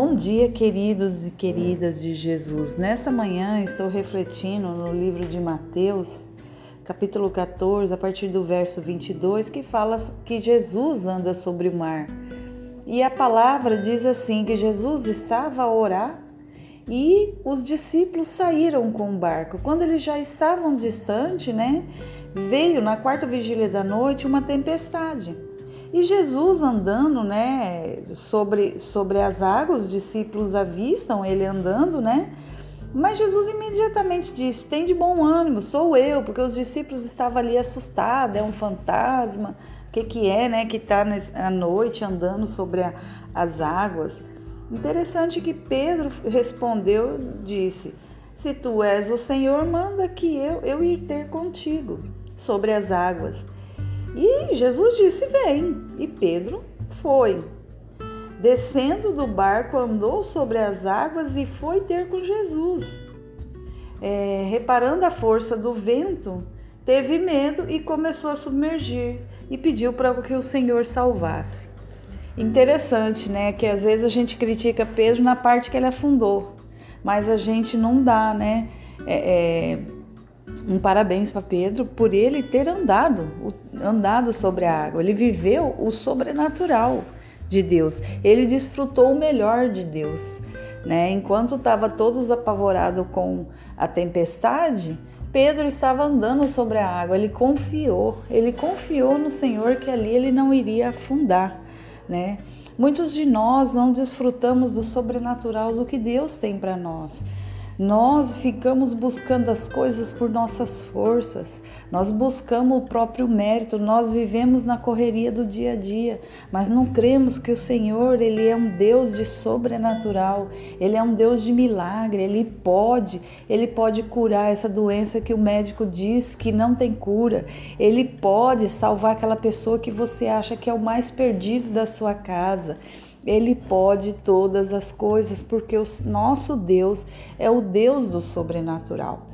Bom dia, queridos e queridas de Jesus. Nessa manhã estou refletindo no livro de Mateus, capítulo 14, a partir do verso 22, que fala que Jesus anda sobre o mar. E a palavra diz assim: que Jesus estava a orar e os discípulos saíram com o barco. Quando eles já estavam distante, né, veio na quarta vigília da noite uma tempestade. E Jesus andando, né, sobre, sobre as águas, os discípulos avistam ele andando, né? Mas Jesus imediatamente disse: Tem de bom ânimo, sou eu, porque os discípulos estavam ali assustados, é um fantasma, o que, que é, né, que está à noite andando sobre a, as águas. Interessante que Pedro respondeu, disse: Se tu és o Senhor, manda que eu, eu ir ter contigo sobre as águas. E Jesus disse: Vem. E Pedro foi. Descendo do barco, andou sobre as águas e foi ter com Jesus. É, reparando a força do vento, teve medo e começou a submergir e pediu para que o Senhor salvasse. Interessante, né? Que às vezes a gente critica Pedro na parte que ele afundou, mas a gente não dá, né? É, é, um parabéns para Pedro por ele ter andado, andado sobre a água. Ele viveu o sobrenatural de Deus. Ele desfrutou o melhor de Deus, né? Enquanto estava todos apavorados com a tempestade, Pedro estava andando sobre a água. Ele confiou, ele confiou no Senhor que ali ele não iria afundar, né? Muitos de nós não desfrutamos do sobrenatural do que Deus tem para nós. Nós ficamos buscando as coisas por nossas forças, nós buscamos o próprio mérito, nós vivemos na correria do dia a dia, mas não cremos que o Senhor, ele é um Deus de sobrenatural, ele é um Deus de milagre, ele pode, ele pode curar essa doença que o médico diz que não tem cura, ele pode salvar aquela pessoa que você acha que é o mais perdido da sua casa. Ele pode todas as coisas, porque o nosso Deus é o Deus do sobrenatural.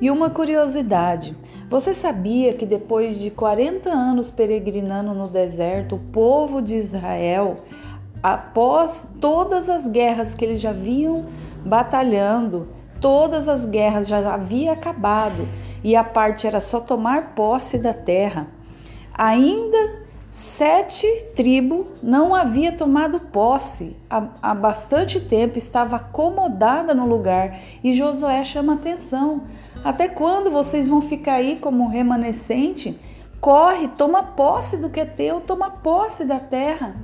E uma curiosidade: você sabia que depois de 40 anos peregrinando no deserto, o povo de Israel, após todas as guerras que eles já vinham batalhando, todas as guerras já havia acabado e a parte era só tomar posse da terra, ainda Sete tribos não havia tomado posse há, há, bastante tempo, estava acomodada no lugar e Josué chama atenção. Até quando vocês vão ficar aí como remanescente? Corre, toma posse do que é teu, toma posse da terra.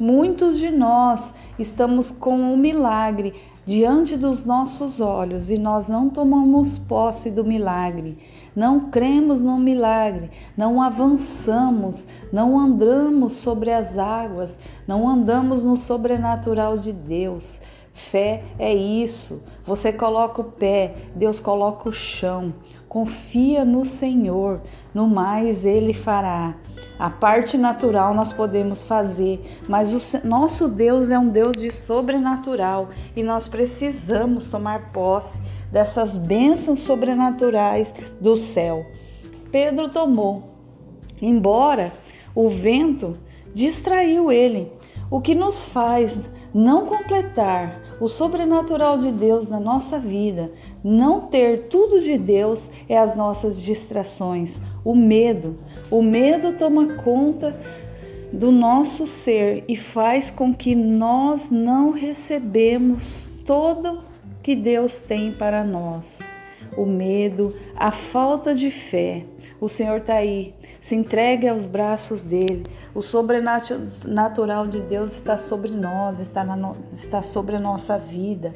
Muitos de nós estamos com um milagre diante dos nossos olhos e nós não tomamos posse do milagre, não cremos no milagre, não avançamos, não andamos sobre as águas, não andamos no sobrenatural de Deus. Fé é isso. Você coloca o pé, Deus coloca o chão. Confia no Senhor, no mais Ele fará. A parte natural nós podemos fazer, mas o nosso Deus é um Deus de sobrenatural e nós precisamos tomar posse dessas bênçãos sobrenaturais do céu. Pedro tomou, embora o vento distraiu ele, o que nos faz não completar o sobrenatural de Deus na nossa vida, não ter tudo de Deus é as nossas distrações, o medo. O medo toma conta do nosso ser e faz com que nós não recebemos todo que Deus tem para nós o medo, a falta de fé. O Senhor está aí, se entregue aos braços dele. O sobrenatural de Deus está sobre nós, está, na, está sobre a nossa vida.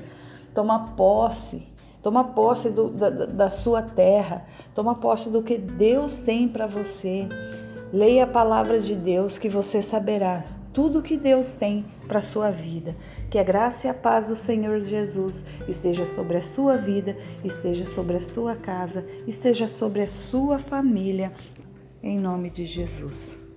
Toma posse, toma posse do, da, da sua terra, toma posse do que Deus tem para você. Leia a palavra de Deus que você saberá tudo que Deus tem para a sua vida. Que a graça e a paz do Senhor Jesus esteja sobre a sua vida, esteja sobre a sua casa, esteja sobre a sua família, em nome de Jesus.